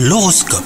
L'horoscope.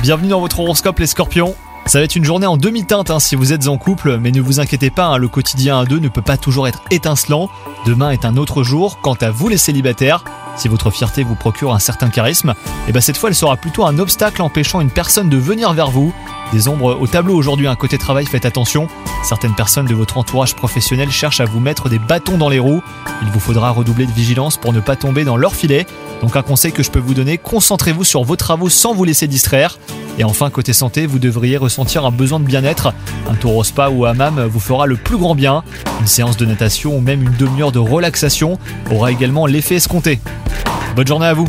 Bienvenue dans votre horoscope les scorpions. Ça va être une journée en demi-teinte hein, si vous êtes en couple, mais ne vous inquiétez pas, hein, le quotidien à deux ne peut pas toujours être étincelant. Demain est un autre jour. Quant à vous les célibataires, si votre fierté vous procure un certain charisme, et ben cette fois elle sera plutôt un obstacle empêchant une personne de venir vers vous. Des ombres au tableau aujourd'hui, un côté travail, faites attention. Certaines personnes de votre entourage professionnel cherchent à vous mettre des bâtons dans les roues. Il vous faudra redoubler de vigilance pour ne pas tomber dans leur filet. Donc un conseil que je peux vous donner, concentrez-vous sur vos travaux sans vous laisser distraire. Et enfin, côté santé, vous devriez ressentir un besoin de bien-être. Un tour au spa ou hammam vous fera le plus grand bien. Une séance de natation ou même une demi-heure de relaxation aura également l'effet escompté. Bonne journée à vous